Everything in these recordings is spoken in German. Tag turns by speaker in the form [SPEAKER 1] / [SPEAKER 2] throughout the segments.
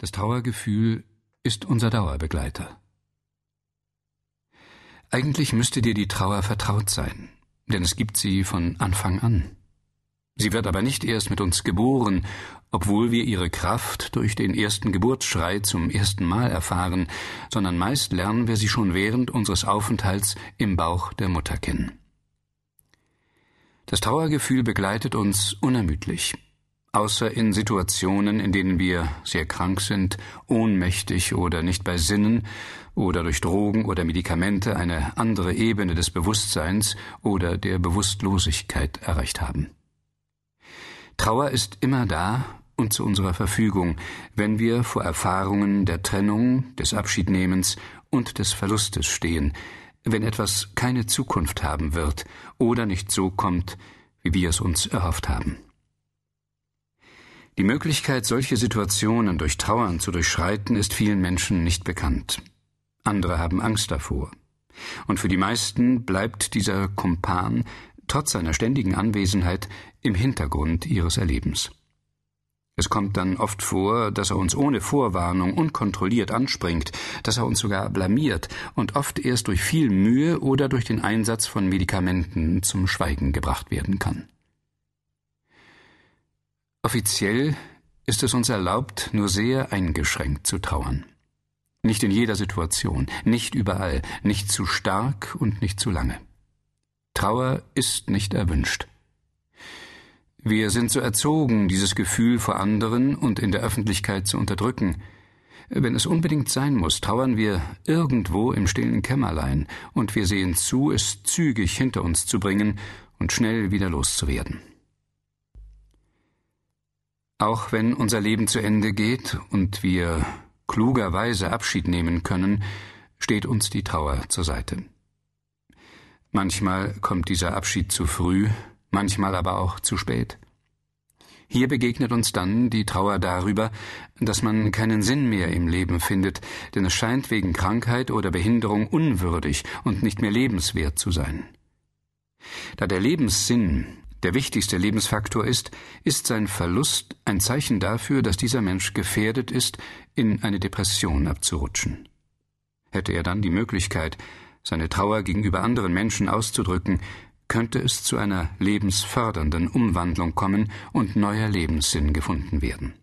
[SPEAKER 1] Das Trauergefühl ist unser Dauerbegleiter. Eigentlich müsste dir die Trauer vertraut sein, denn es gibt sie von Anfang an. Sie wird aber nicht erst mit uns geboren, obwohl wir ihre Kraft durch den ersten Geburtsschrei zum ersten Mal erfahren, sondern meist lernen wir sie schon während unseres Aufenthalts im Bauch der Mutter kennen. Das Trauergefühl begleitet uns unermüdlich außer in Situationen, in denen wir sehr krank sind, ohnmächtig oder nicht bei Sinnen oder durch Drogen oder Medikamente eine andere Ebene des Bewusstseins oder der Bewusstlosigkeit erreicht haben. Trauer ist immer da und zu unserer Verfügung, wenn wir vor Erfahrungen der Trennung, des Abschiednehmens und des Verlustes stehen, wenn etwas keine Zukunft haben wird oder nicht so kommt, wie wir es uns erhofft haben. Die Möglichkeit, solche Situationen durch Trauern zu durchschreiten, ist vielen Menschen nicht bekannt. Andere haben Angst davor. Und für die meisten bleibt dieser Kumpan trotz seiner ständigen Anwesenheit im Hintergrund ihres Erlebens. Es kommt dann oft vor, dass er uns ohne Vorwarnung unkontrolliert anspringt, dass er uns sogar blamiert und oft erst durch viel Mühe oder durch den Einsatz von Medikamenten zum Schweigen gebracht werden kann. Offiziell ist es uns erlaubt, nur sehr eingeschränkt zu trauern. Nicht in jeder Situation, nicht überall, nicht zu stark und nicht zu lange. Trauer ist nicht erwünscht. Wir sind so erzogen, dieses Gefühl vor anderen und in der Öffentlichkeit zu unterdrücken. Wenn es unbedingt sein muss, trauern wir irgendwo im stillen Kämmerlein, und wir sehen zu, es zügig hinter uns zu bringen und schnell wieder loszuwerden. Auch wenn unser Leben zu Ende geht und wir klugerweise Abschied nehmen können, steht uns die Trauer zur Seite. Manchmal kommt dieser Abschied zu früh, manchmal aber auch zu spät. Hier begegnet uns dann die Trauer darüber, dass man keinen Sinn mehr im Leben findet, denn es scheint wegen Krankheit oder Behinderung unwürdig und nicht mehr lebenswert zu sein. Da der Lebenssinn der wichtigste Lebensfaktor ist, ist sein Verlust ein Zeichen dafür, dass dieser Mensch gefährdet ist, in eine Depression abzurutschen. Hätte er dann die Möglichkeit, seine Trauer gegenüber anderen Menschen auszudrücken, könnte es zu einer lebensfördernden Umwandlung kommen und neuer Lebenssinn gefunden werden.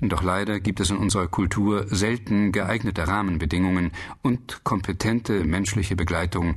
[SPEAKER 1] Doch leider gibt es in unserer Kultur selten geeignete Rahmenbedingungen und kompetente menschliche Begleitung